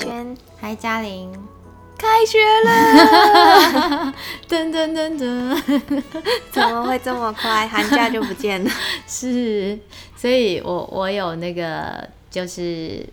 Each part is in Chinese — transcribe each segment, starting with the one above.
轩，嗨，嘉玲，开学了，噔噔噔噔，怎么会这么快？寒假就不见了？是，所以我我有那个就是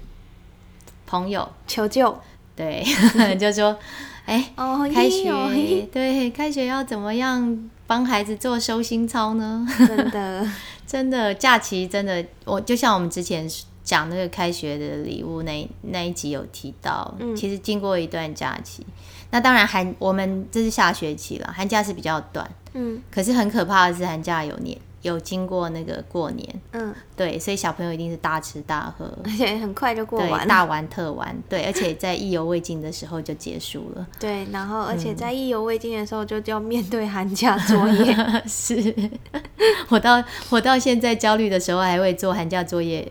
朋友。求救，对，就说，哎、哦，开学嘿。对，开学要怎么样帮孩子做收心操呢？真的，真的假期真的，我就像我们之前讲那个开学的礼物那那一集有提到，嗯其实经过一段假期，那当然寒我们这是下学期了，寒假是比较短，嗯可是很可怕的是寒假有年有经过那个过年，嗯，对，所以小朋友一定是大吃大喝。而且很快就过，完了。大玩特玩，对，而且在意犹未尽的时候就结束了。对，然后而嗯且在意犹未尽的时候，就就要面对寒假作业。是 我到我到现在焦虑的时候，还会做寒假作业。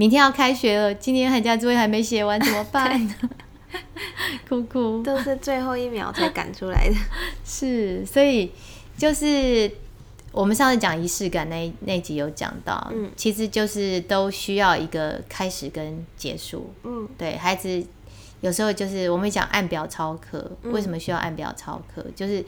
明天要开学了，今天寒假作业还没写完，怎么办 呢？哭哭。都是最后一秒才赶出来的。是，所以就是我们上次讲仪式感那一那集有讲到，嗯其实就是都需要一个开始跟结束。嗯对孩子，有时候就是我们讲按表操课，嗯为什么需要按表操课？就是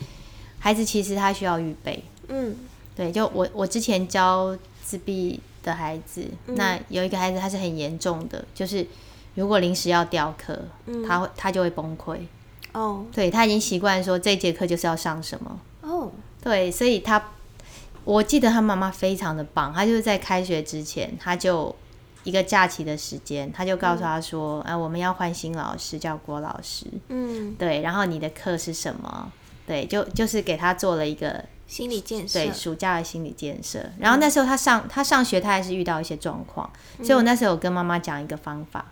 孩子其实他需要预备。嗯对，就我我之前教自闭的孩子，嗯。那有一个孩子他是很严重的，就是如果临时要调课，嗯。他会他就会崩溃。哦。对他已经习惯说这节课就是要上什么，哦，对，所以他我记得他妈妈非常的棒，他就是在开学之前，他就一个假期的时间，他就告诉他说，啊，我们要换新老师，叫郭老师，嗯，对，然后你的课是什么？对，就就是给他做了一个心理建设。对暑假的心理建设。然后那时候他上他上学，他还是遇到一些状况，所以我那时候有跟妈妈讲一个方法，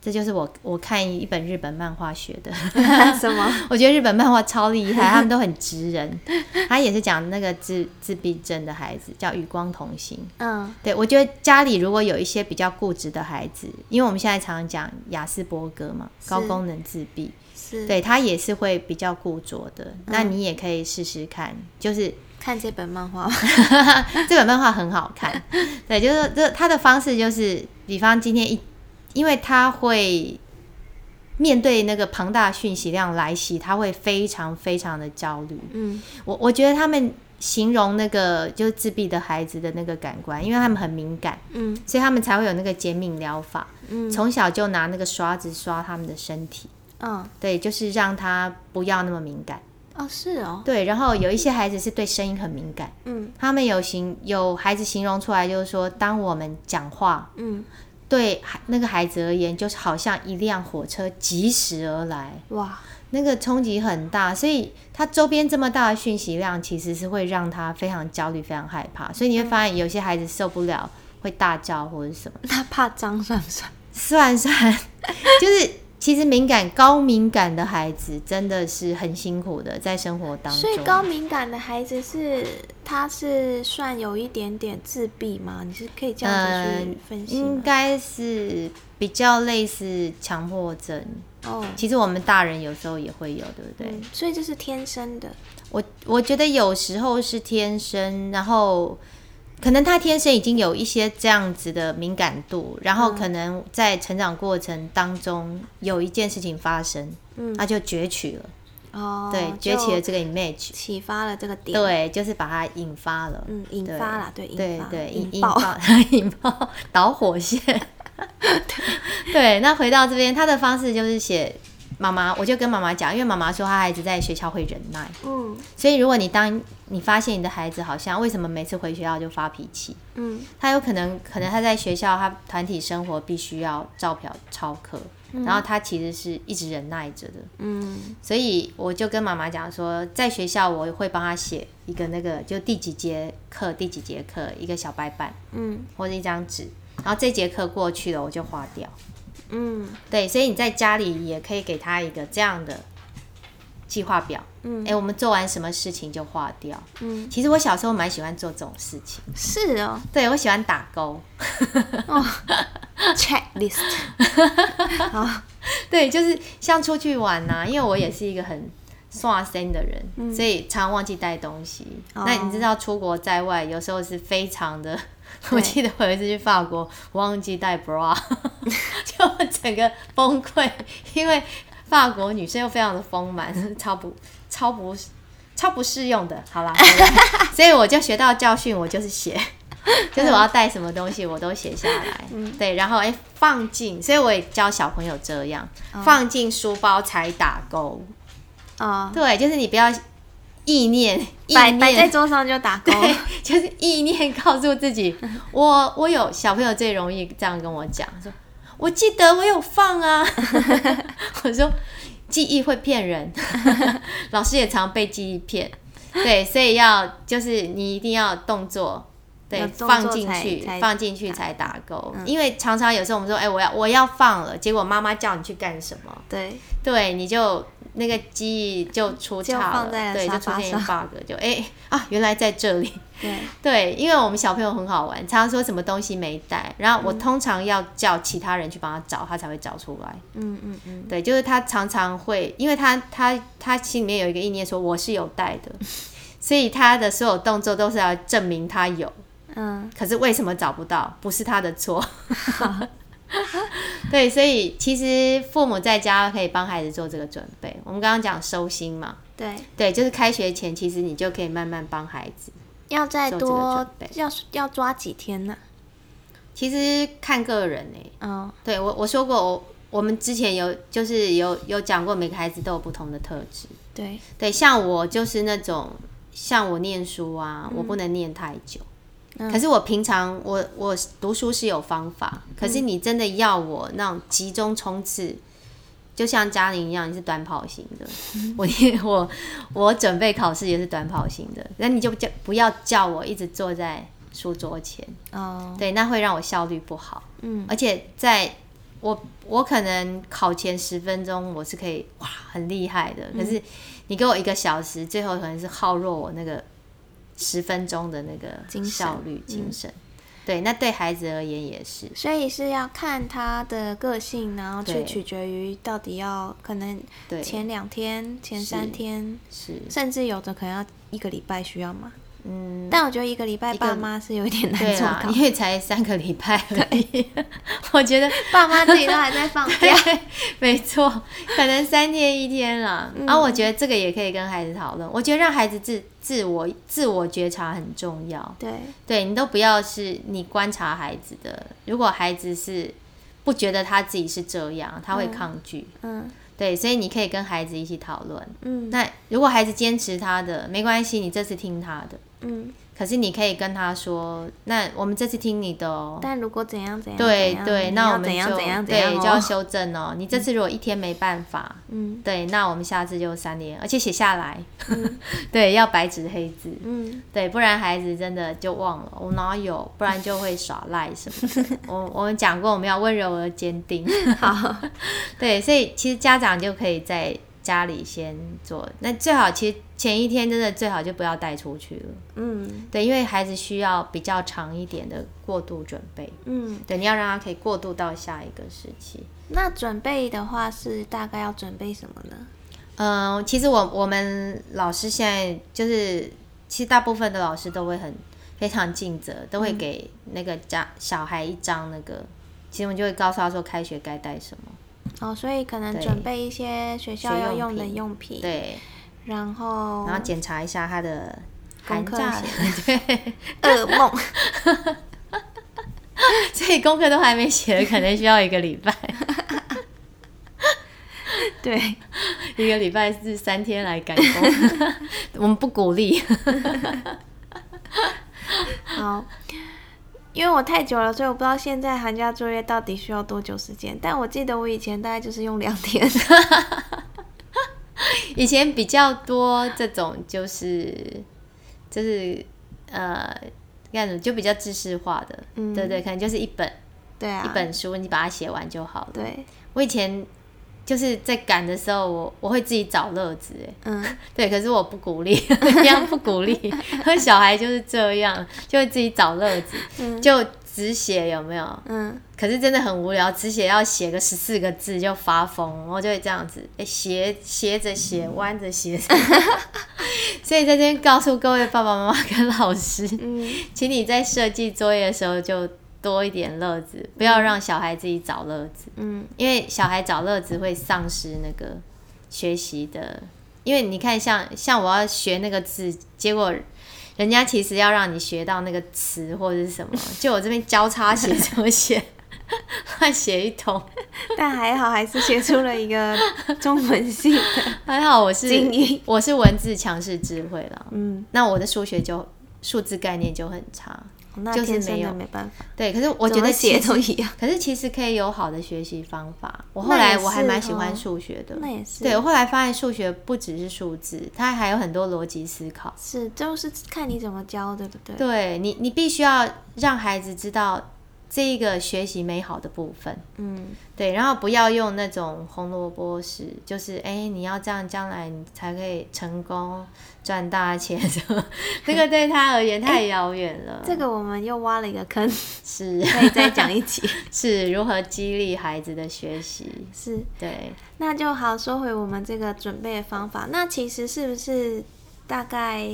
这就是我我看一本日本漫画学的。什么？我觉得日本漫画超厉害，他们都很直人。他也是讲那个自自闭症的孩子，叫与光同行。嗯对我觉得家里如果有一些比较固执的孩子，因为我们现在常常讲雅斯伯格嘛，高功能自闭，是。对他也是会比较固着的。那你也可以试试看，就是看这本漫画。这本漫画很好看，对，就是这他的方式就是，比方今天一，因为他会面对那个庞大的讯息量来袭，他会非常非常的焦虑。嗯我我觉得他们形容那个就是自闭的孩子的那个感官，因为他们很敏感，嗯所以他们才会有那个减敏疗法，嗯从小就拿那个刷子刷他们的身体，嗯对，就是让他不要那么敏感。哦是哦。对，然后有一些孩子是对声音很敏感。嗯他们有形有孩子形容出来，就是说，当我们讲话，嗯对孩那个孩子而言，就是好像一辆火车疾驶而来，哇那个冲击很大，所以他周边这么大的讯息量，其实是会让他非常焦虑、非常害怕。所以你会发现，有些孩子受不了，会大叫或者什么。那怕脏算不算？算 算，就是其实敏感、高敏感的孩子真的是很辛苦的，在生活当中。所以高敏感的孩子是他是算有一点点自闭吗？你是可以这样子去分析吗？应该是比较类似强迫症。哦，其实我们大人有时候也会有，对不对？嗯所以这是天生的。我我觉得有时候是天生，然后可能他天生已经有一些这样子的敏感度，然后可能在成长过程当中有一件事情发生，嗯他就攫取了，哦，对，攫取了这个 image，启发了这个点。，对，就是把它引发了。嗯，引发了，对，对对。引爆引爆 导火线。对，那回到这边，他的方式就是写妈妈，我就跟妈妈讲，因为妈妈说她孩子在学校会忍耐，嗯。所以如果你当你发现你的孩子好像为什么每次回学校就发脾气，嗯。他有可能可能他在学校他团体生活必须要照表超课，然后他其实是一直忍耐着的，嗯。所以我就跟妈妈讲说，在学校我会帮他写一个那个就第几节课第几节课一个小白板嗯。或者一张纸，然后这节课过去了我就划掉。嗯对，所以你在家里也可以给他一个这样的计划表。嗯哎、我们做完什么事情就划掉。嗯，其实我小时候蛮喜欢做这种事情，是哦对我喜欢打勾。哦，checklist。好，对，就是像出去玩呐、因为我也是一个很刷身的人，所以常忘记带东西。哦那你知道出国在外，有时候是非常的。我记得我有一次去法国，我忘记带 bra，就整个崩溃，因为法国女生又非常的丰满，超不超不超不适用的。好啦，所以我就学到教训，我就是写，就是我要带什么东西我都写下来，对，然后哎放进，所以我也教小朋友这样，放进书包才打勾。哦，对，就是你不要意念，意摆摆在，桌上就打勾。对，就是意念告诉自己，我我有小朋友最容易这样跟我讲，说我记得我有放啊，我说记忆会骗人，老师也常被记忆骗，对，所以要就是你一定要动作。对放进去，放进去才打勾。因为常常有时候我们说，哎、我要我要放了，结果妈妈叫你去干什么？对，对，你就那个记忆就出就岔了对，就出现一个 bug，就哎、啊，原来在这里。对，对，因为我们小朋友很好玩，常常说什么东西没带，然后我通常要叫其他人去帮他找，他才会找出来。嗯嗯嗯，对，就是他常常会，因为他他他心里面有一个意念说我是有带的，所以他的所有动作都是要证明他有。嗯，可是为什么找不到？不是他的错。对，所以其实父母在家可以帮孩子做这个准备。我们刚刚讲收心嘛，对，对，就是开学前，其实你就可以慢慢帮孩子。要再多要要抓几天呢？其实看个人呢、嗯，对我我说过，我我们之前有就是有有讲过，每个孩子都有不同的特质。对，对，像我就是那种，像我念书啊，我不能念太久。可是我平常我我读书是有方法，可是你真的要我那种集中冲刺，就像嘉玲一样，你是短跑型的，我我我准备考试也是短跑型的，那你就叫不要叫我一直坐在书桌前，哦，对，那会让我效率不好。嗯，而且在我我可能考前十分钟我是可以哇很厉害的，可是你给我一个小时，最后可能是耗弱我那个十分钟的那个精效率精神。对，那对孩子而言也是。所以是要看他的个性，然后去取决于到底要可能对，前两天、前三天，是甚至有的可能要一个礼拜需要吗？嗯，但我觉得一个礼拜爸妈是有点难对啦，做到，因为才三个礼拜而已，我觉得爸妈自己都还在放假。没错，可能三天一天啦。然后我觉得这个也可以跟孩子讨论。我觉得让孩子自自我自我觉察很重要。对，对你都不要是你观察孩子的，如果孩子是不觉得他自己是这样，他会抗拒。嗯对，所以你可以跟孩子一起讨论。嗯那如果孩子坚持他的，没关系，你这次听他的。嗯，可是你可以跟他说，那我们这次听你的哦。但如果怎样怎样，对对，那我们就怎样怎样怎样对就要哦修正哦。你这次如果一天没办法，嗯。对，那我们下次就三年，而且写下来，对，要白纸黑字，嗯。对，不然孩子真的就忘了，我哪有，不然就会耍赖什么的。我我们讲过，我们要温柔而坚定，好，对，所以其实家长就可以在家里先做，那最好其实前一天真的最好就不要带出去了，嗯。对，因为孩子需要比较长一点的过渡准备，嗯，对，你要让他可以过渡到下一个时期。那准备的话是大概要准备什么呢？嗯，其实我我们老师现在就是，其实大部分的老师都会很非常尽责，都会给那个家小孩一张那个，其实我们就会告诉他说开学该带什么，哦，所以可能对。准备一些学校要用的用品，，对，然后然后检查一下他的寒功课假 对，噩梦，所以功课都还没写，可能需要一个礼拜，对，一个礼拜是三天来赶工，我们不鼓励。好。因为我太久了，所以我不知道现在寒假作业到底需要多久时间。但我记得我以前大概就是用两天。以前比较多这种就是就是呃，干什么就比较知识化的，嗯对对，可能就是一本、对啊，一本书，你把它写完就好了。对，我以前就是在赶的时候，我我会自己找乐子，哎，嗯，对，可是我不鼓励，一样不鼓励，因 为小孩就是这样，就会自己找乐子，就只写有没有？嗯，可是真的很无聊，只写要写个十四个字就发疯，然后就会这样子，哎、斜斜着写，弯着写。所以在这边告诉各位爸爸妈妈跟老师，嗯，请你在设计作业的时候就多一点乐子，不要让小孩自己找乐子，嗯因为小孩找乐子会丧失那个学习的。因为你看像，像我要学那个字，结果人家其实要让你学到那个词或者是什么，就我这边交叉写怎么写，乱写一通。但还好还是写出了一个中文系的 还好我是精英。我是文字强势智慧了，嗯，那我的数学就数字概念就很差。那就是没有没办法，对，可是我觉得写，都一样。可是其实可以有好的学习方法。我后来我还蛮喜欢哦数学的，那也是，对我后来发现数学不只是数字，它还有很多逻辑思考。是就是看你怎么教，对不对？对你，你必须要让孩子知道这一个学习美好的部分，嗯，对，然后不要用那种红萝卜式，就是哎，你要这样，将来你才可以成功赚大钱什么，这个对他而言太遥远了。这个我们又挖了一个坑，是可以再讲一集。是如何激励孩子的学习，是，对。那就好，说回我们这个准备的方法。那其实是不是大概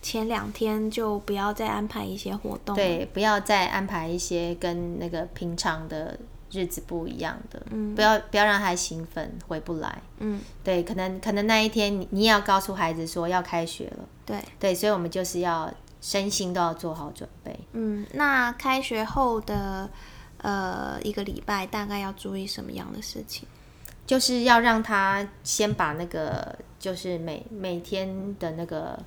前两天就不要再安排一些活动？，对，不要再安排一些跟那个平常的日子不一样的，嗯不要不要让他兴奋回不来。嗯，对，可能可能那一天你你也要告诉孩子说要开学了，对，对，所以我们就是要身心都要做好准备。嗯，那开学后的呃一个礼拜，大概要注意什么样的事情？就是要让他先把那个就是每每天的那个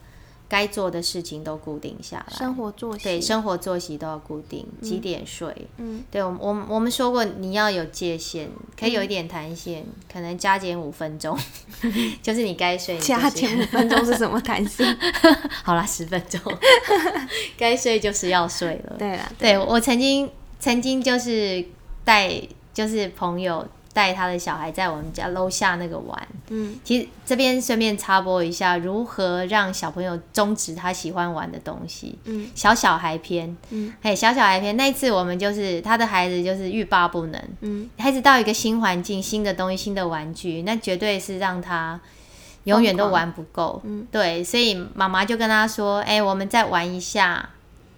该做的事情都固定下来，生活作息，对，生活作息都要固定，几点睡，嗯。对，我我们我们说过，你要有界限，可以有一点弹性，可能加减五分钟，就是你该睡，加减五分钟是什么弹性？好啦，十分钟，该睡就是要睡了。对啦，对我曾经曾经就是带就是朋友带他的小孩在我们家楼下那个玩，嗯。其实这边顺便插播一下，如何让小朋友终止他喜欢玩的东西。嗯。小小孩篇，嗯。嘿，小小孩篇那一次我们就是他的孩子就是欲罢不能，嗯，孩子到一个新环境、新的东西、新的玩具，那绝对是让他永远都玩不够。嗯。对，所以妈妈就跟他说：“哎、我们再玩一下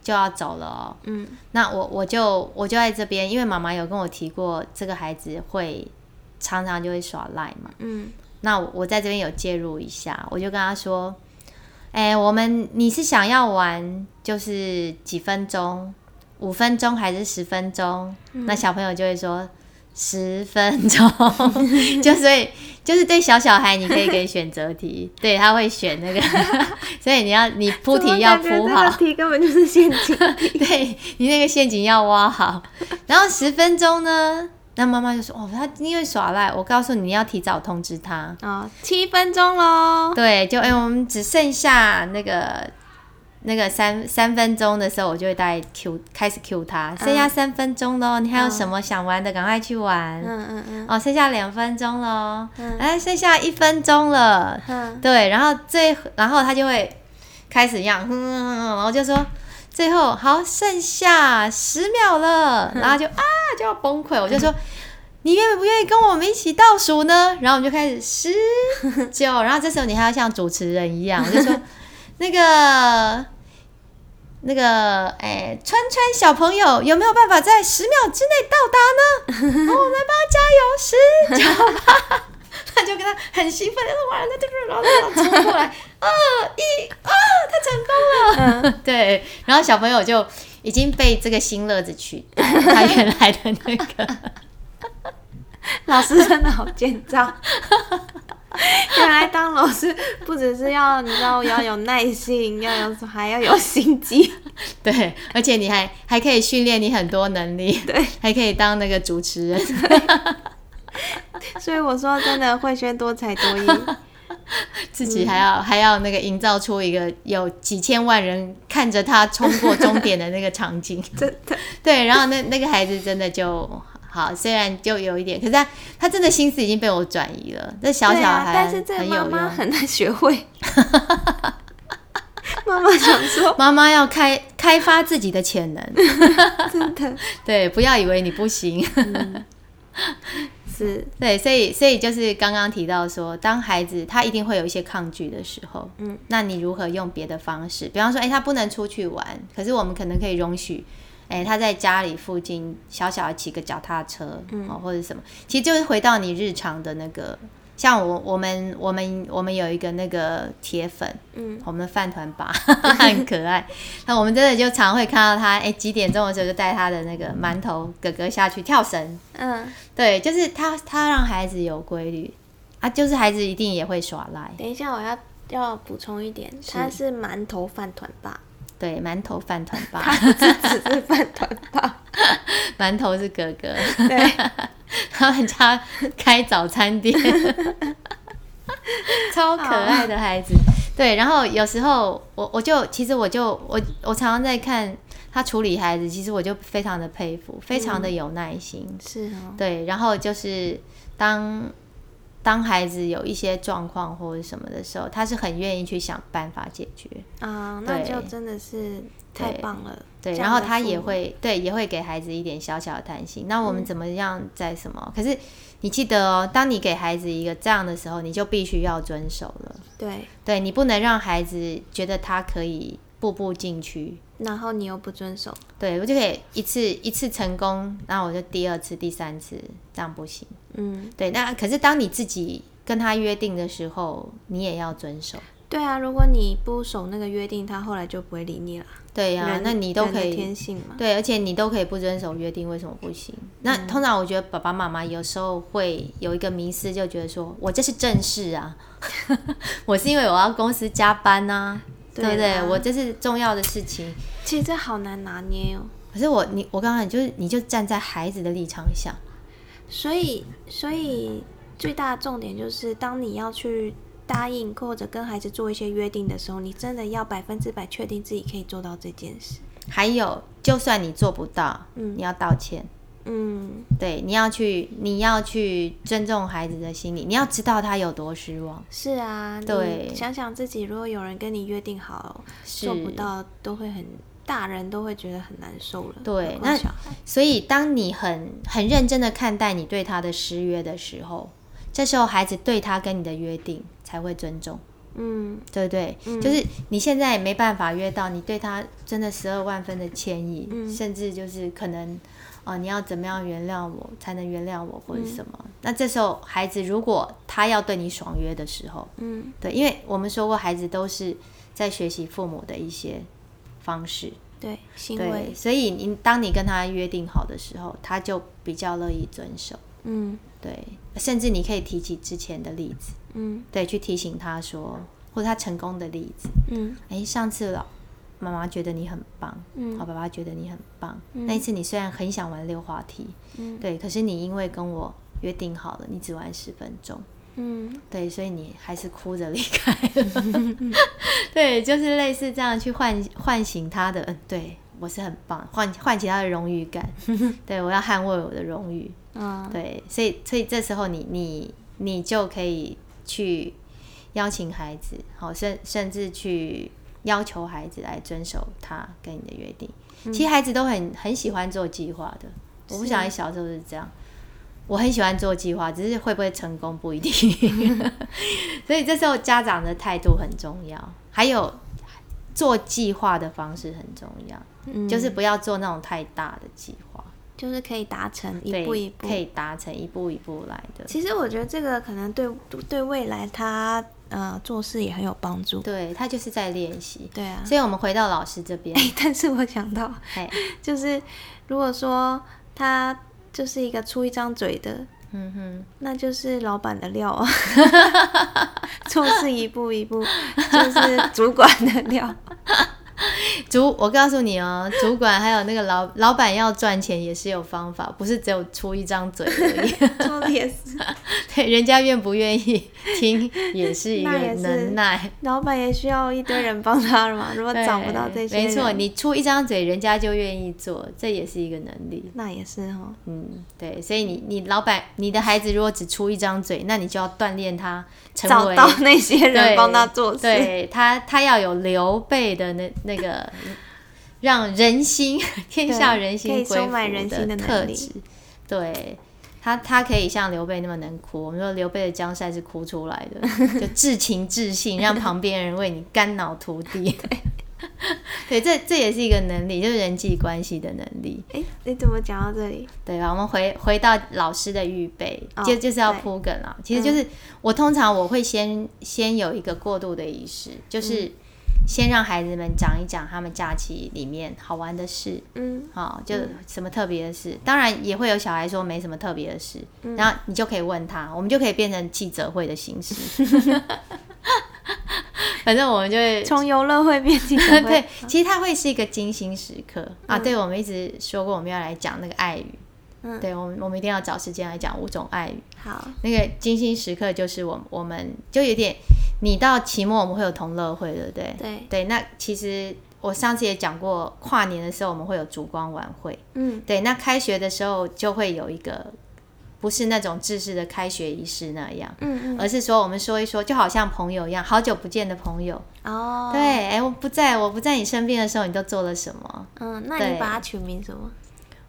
就要走了哦。”嗯那我我就我就在这边，因为妈妈有跟我提过，这个孩子会常常就会耍赖嘛。嗯那我我在这边有介入一下，我就跟他说：“哎、我们你是想要玩就是几分钟，五分钟还是十分钟？”那小朋友就会说。十分钟，就所以就是对小小孩，你可以给选择题，对他会选那个，所以你要你铺题要铺好，这个题根本就是陷阱。对你那个陷阱要挖好，然后十分钟呢，那妈妈就说：“哦，他因为耍赖，我告诉你，你要提早通知他。哦，七分钟喽。对，就哎、我们只剩下那个那个三三分钟的时候，我就会大概 Q 开始 Q 他，剩下三分钟喽，你还有什么想玩的，赶快去玩。嗯嗯嗯哦，剩下两分钟喽，嗯哎，剩下一分钟了。嗯，对，然后最然后他就会开始一样，嗯，然后就说最后好剩下十秒了，然后就啊就要崩溃，我就说。你愿不愿意跟我们一起倒数呢？然后我们就开始十九，然后这时候你还要像主持人一样，我就说那个那个哎，川川小朋友有没有办法在十秒之内到达呢？我们帮他加油，十九八。他就跟他很兴奋，他说：“完了，对对，然后然后冲过来，二一啊，他成功了。对，然后小朋友就已经被这个新乐子取代他原来的那个。老师真的好奸诈。原来当老师 不只是要你知道要有耐心，要有还要有心机。对，而且你还还可以训练你很多能力，对，还可以当那个主持人。所以我说真的，慧轩多才多艺。自己还要、还要那个营造出一个有几千万人看着他冲过终点的那个场景，真的，对，然后那那个孩子真的就好，虽然就有一点，可是他他真的心思已经被我转移了。这小小孩但是这很有用，妈妈很难学会。妈妈想说，妈妈要开开发自己的潜能，真的对，不要以为你不行。是，对，所以所以就是刚刚提到说，当孩子他一定会有一些抗拒的时候，嗯，那你如何用别的方式？比方说，哎、他不能出去玩，可是我们可能可以容许哎、他在家里附近小小的骑个脚踏车，哦，或者什么，其实就是回到你日常的那个。像我我们我们我们有一个那个铁粉，嗯，我们的饭团爸 很可爱。那我们真的就常会看到他，哎、几点钟的时候就带他的那个馒头哥哥下去跳绳。嗯，对，就是他他让孩子有规律啊，就是孩子一定也会耍赖。等一下我要要补充一点，他是馒头饭团吧？对，馒头饭团爸，只是饭团吧？馒头是哥哥，对，他们家开早餐店，超可爱的孩子。对，然后有时候我我就其实我就我我常常在看他处理孩子，其实我就非常的佩服，非常的有耐心。是哦，对，然后就是当当孩子有一些状况或者什么的时候，他是很愿意去想办法解决。啊，那对就真的是太棒了。对，这然后他也会对，也会给孩子一点小小的弹性。那我嗯们怎么样在什么？可是你记得哦，当你给孩子一个这样的时候，你就必须要遵守了。对，对你不能让孩子觉得他可以步步进趋。然后你又不遵守，对我就可以一次一次成功，然后我就第二次、第三次，这样不行。嗯，对，那可是当你自己跟他约定的时候，你也要遵守。对啊，如果你不守那个约定，他后来就不会理你了。对呀、人那你都可以天性嘛。对，而且你都可以不遵守约定，为什么不行？那嗯通常我觉得爸爸妈妈有时候会有一个迷思，就觉得说我这是正事啊，我是因为我要公司加班呐、对不对？啦我这是重要的事情。其实这好难拿捏哦。可是我你我刚刚就是你就站在孩子的立场想，所以，所以最大的重点就是，当你要去答应或者跟孩子做一些约定的时候，你真的要百分之百确定自己可以做到这件事。还有就算你做不到，嗯你要道歉。嗯，对，你要去，你要去尊重孩子的心理，你要知道他有多失望。是啊，对想想自己，如果有人跟你约定好做不到，都会很大人都会觉得很难受了。对那，所以，当你很很认真的看待你对他的失约的时候，这时候孩子对他跟你的约定才会尊重，嗯，对不对？就是你现在也没办法约到，你对他真的十二万分的歉意，嗯甚至就是可能，哦、你要怎么样原谅我才能原谅我，或者嗯。什么？那这时候孩子如果他要对你爽约的时候，嗯，对，因为我们说过，孩子都是在学习父母的一些方式，对，行对，为，所以你当你跟他约定好的时候，他就比较乐意遵守。嗯。对，甚至你可以提起之前的例子，嗯。对，去提醒他说，或者他成功的例子。嗯。哎，上次了，妈妈觉得你很棒，嗯好，爸爸觉得你很棒。那一次你虽然很想玩溜滑梯，嗯对，可是你因为跟我约定好了，你只玩十分钟，嗯对，所以你还是哭着离开了。对，就是类似这样去唤唤醒他的，嗯，对我是很棒，唤唤起他的荣誉感。对我要捍卫我的荣誉。嗯，对，所以所以这时候你你你就可以去邀请孩子，好，甚甚至去要求孩子来遵守他跟你的约定。其实孩子都很很喜欢做计划的，我不是想你小时候是这样。我很喜欢做计划，只是会不会成功不一定。所以这时候家长的态度很重要，还有做计划的方式很重要，嗯就是不要做那种太大的计划。就是可以达成一步一步可。以达成一步一步来的。其实我觉得这个可能对对未来他呃做事也很有帮助。对他就是在练习。对啊，所以我们回到老师这边，哎 但是我想到，哎，就是如果说他就是一个出一张嘴的，嗯哼，那就是老板的料啊，做事一步一步就是主管的料。主，我告诉你哦，主管还有那个老老板要赚钱也是有方法，不是只有出一张嘴而已。说的也是，对，人家愿不愿意 听也是一个能耐。老板也需要一堆人帮他了嘛。如果找不到这些，没错，你出一张嘴，人家就愿意做，这也是一个能力。那也是哦。嗯，对，所以你你老板，你的孩子如果只出一张嘴，那你就要锻炼他成为找到那些人对帮他做事，对他，他要有刘备的那那个让人心天下人心可以归收买服人心的特质。对他，他可以像刘备那么能哭。我们说刘备的江山是哭出来的，就至情至性，让旁边人为你肝脑涂地。对，这这也是一个能力，就是人际关系的能力。哎，你怎么讲到这里？对吧？我们回回到老师的预备，就就是要铺梗了。其实嗯就是我通常我会先先有一个过渡的仪式，就是先让孩子们讲一讲他们假期里面好玩的事，嗯。好、就什么特别的事。当然也会有小孩说没什么特别的事，嗯。然后你就可以问他，我们就可以变成记者会的形式。反正我们就会从游乐会变记者会，对，其实它会是一个精心时刻、啊。嗯。对，我们一直说过我们要来讲那个爱语，嗯对我们我们一定要找时间来讲五种爱语。好，那个精心时刻就是我我们就有点，你到期末我们会有同乐会，对不对？对，对，那其实我上次也讲过，跨年的时候我们会有烛光晚会，嗯对，那开学的时候就会有一个。不是那种正式的开学仪式那样，嗯嗯，而是说我们说一说，就好像朋友一样，好久不见的朋友，哦，对，，哎、我不在我不在你身边的时候，你都做了什么？嗯，那你把它取名什么？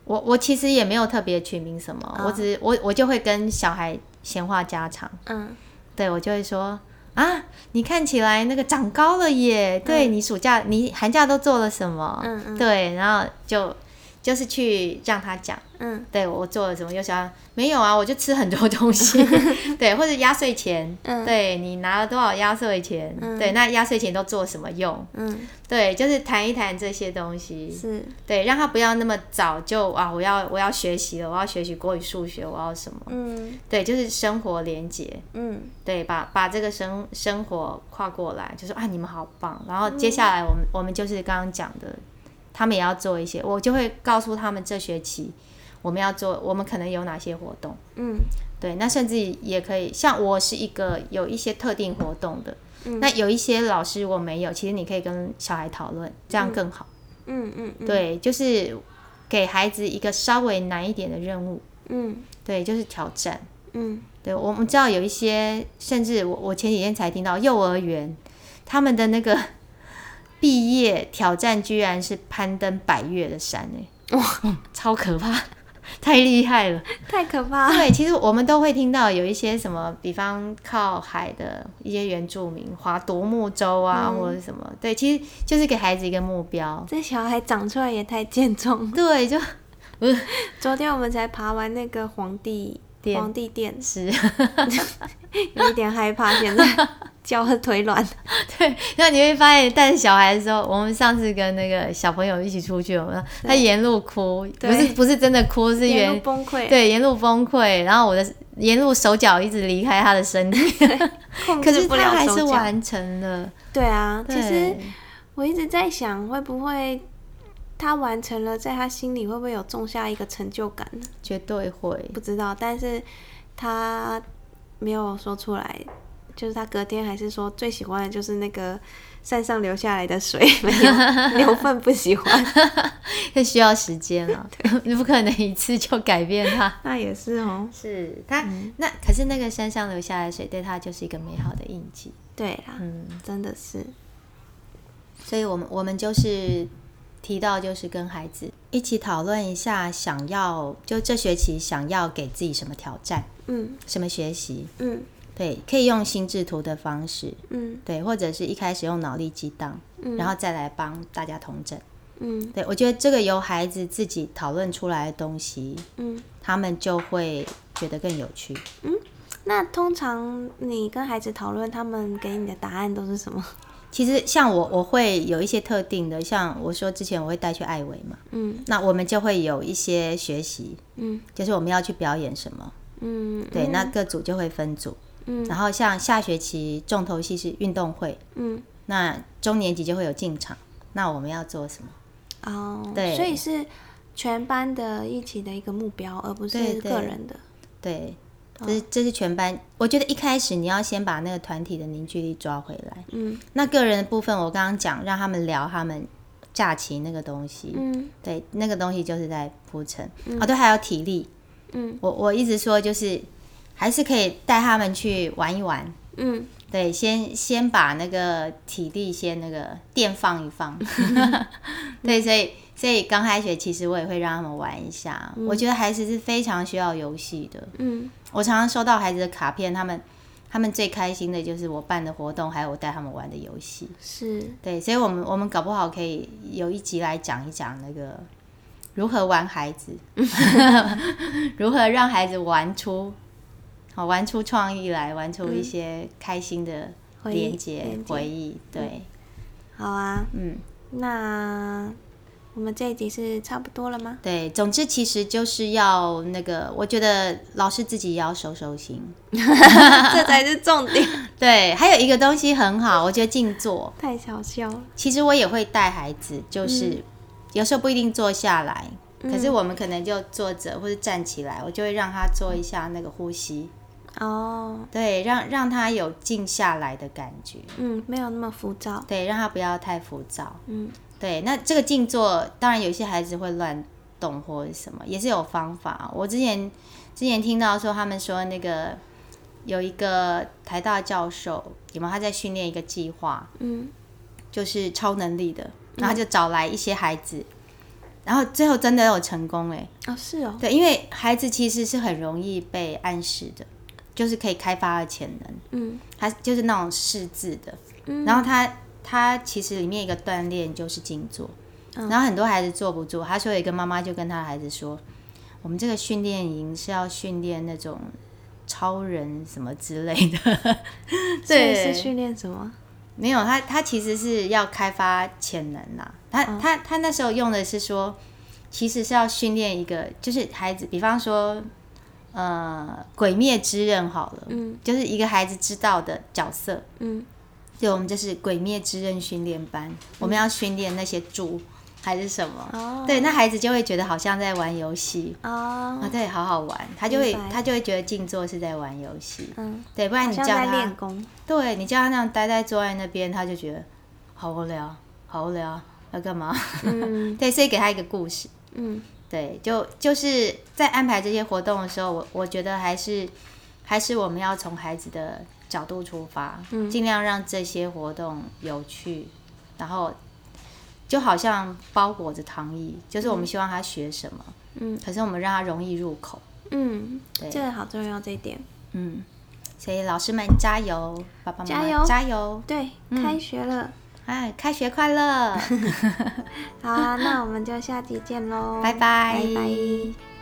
我我其实也没有特别取名什么，我只是我我就会跟小孩闲话家常，嗯。对我就会说啊，你看起来那个长高了耶，对你暑假你寒假都做了什么？嗯嗯。对，然后就就是去让他讲，嗯。对我做了什么，又想没有啊，我就吃很多东西，对，或者压岁钱，嗯。对你拿了多少压岁钱，嗯。对，那压岁钱都做什么用？嗯，对，就是谈一谈这些东西，是，对，让他不要那么早就啊，我要我要学习了，我要学习国语、数学，我要什么？嗯。对，就是生活连接，嗯。对，把把这个生生活跨过来，就说啊，你们好棒。然后接下来我们、我们就是刚刚讲的，他们也要做一些，我就会告诉他们这学期我们要做，我们可能有哪些活动。嗯对，那甚至也可以，像我是一个有一些特定活动的，嗯那有一些老师我没有，其实你可以跟小孩讨论，这样更好。嗯嗯嗯，对，就是给孩子一个稍微难一点的任务，嗯对，就是挑战。嗯对，我们知道有一些，甚至我我前几天才听到幼儿园他们的那个毕业挑战，居然是攀登百越的山哎，哇，超可怕，太厉害了。太可怕。了，对，其实我们都会听到有一些什么，比方靠海的一些原住民划独木舟啊，嗯。或者什么，对，其实就是给孩子一个目标。这小孩长出来也太健壮。了。对，就昨天我们才爬完那个皇帝殿皇帝殿，是，有一点害怕，现在脚和腿软。对，然后你会发现带着小孩的时候，我们上次跟那个小朋友一起出去，我们他沿路哭，不是不是真的哭，是沿路崩溃，对沿路崩溃，然后我的沿路手脚一直离开他的身体，控可制不了是他还。是完成了。对啊，其实我一直在想，会不会他完成了，在他心里会不会有种下一个成就感呢？绝对会，不知道，但是他没有说出来。就是他隔天还是说最喜欢的就是那个山上流下来的水，没有 牛粪不喜欢。这 需要时间啊，你不可能一次就改变他。那也是哦。是他、那可是那个山上流下来的水，对他就是一个美好的印记。对啦，嗯，真的是，所以我们我们就是提到，就是跟孩子一起讨论一下，想要就这学期想要给自己什么挑战，嗯什么学习，嗯对，可以用心智图的方式，嗯对，或者是一开始用脑力激荡，嗯然后再来帮大家统整。嗯对我觉得这个由孩子自己讨论出来的东西，嗯。他们就会觉得更有趣。嗯那通常你跟孩子讨论，他们给你的答案都是什么？其实像我，我会有一些特定的，像我说之前我会带去艾维嘛，嗯。那我们就会有一些学习，嗯。就是我们要去表演什么，嗯，对，那各组就会分组，嗯。然后像下学期重头戏是运动会，嗯。那中年级就会有进场，那我们要做什么？哦，对。所以是全班的一起的一个目标，而不是个人的。对，这是这是全班，我觉得一开始你要先把那个团体的凝聚力抓回来。嗯那个人的部分，我刚刚讲，让他们聊他们假期那个东西，嗯对，那个东西就是在铺陈。哦，对，还有体力，嗯我我一直说就是还是可以带他们去玩一玩。嗯对，先先把那个体力先那个电放一放。对，所以所以刚开学其实我也会让他们玩一下。我觉得孩子是非常需要游戏的。嗯我常常收到孩子的卡片，他们他们最开心的就是我办的活动，还有我带他们玩的游戏。是，对，所以我们我们搞不好可以有一集来讲一讲那个如何玩孩子，如何让孩子玩出好玩出创意来，玩出一些开心的连接回忆。对，好啊。嗯，那我们这一集是差不多了吗？对，总之其实就是要那个，我觉得老师自己也要收收心。这才是重点。对，还有一个东西很好，我觉得静坐。太小笑了。其实我也会带孩子，就是、嗯有时候不一定坐下来，可是我们可能就坐着或者站起来，我就会让他做一下那个呼吸，哦，对，让让他有静下来的感觉，嗯，没有那么浮躁。对，让他不要太浮躁。嗯对，那这个静坐，当然有些孩子会乱动或者什么，也是有方法。我之前之前听到说，他们说那个有一个台大教授，有没有他在训练一个计划，嗯就是超能力的，然后他就找来一些孩子，然后最后真的有成功哎，哦，是哦。对，因为孩子其实是很容易被暗示的，就是可以开发的潜能，嗯他就是那种识字的，嗯然后他他其实里面一个锻炼就是静坐，嗯。然后很多孩子坐不住，他说有一个妈妈就跟他的孩子说，我们这个训练营是要训练那种超人什么之类的，对。是训练什么？没有，他他其实是要开发潜能啦。他、他他那时候用的是说，其实是要训练一个，就是孩子，比方说，呃，鬼灭之刃好了，嗯。就是一个孩子知道的角色，嗯就我们这是鬼灭之刃训练班，我们要训练那些猪还是什么，哦。对，那孩子就会觉得好像在玩游戏。哦。啊，对，好好玩，他就会他就会觉得静坐是在玩游戏，嗯，对，不然你叫他练功。对你叫他那样待在坐在那边，他就觉得好无聊，好无聊，要干嘛？嗯。对，所以给他一个故事。嗯。对，就就是在安排这些活动的时候，我我觉得还是还是我们要从孩子的角度出发，嗯尽量让这些活动有趣，然后就好像包裹着糖衣，就是我们希望他学什么，嗯可是我们让他容易入口。嗯，对这个好重要这一点。嗯，所以老师们加油，爸爸妈妈加油加油！对，开学了。哎，开学快乐！好啊，那我们就下集见喽，拜拜拜拜。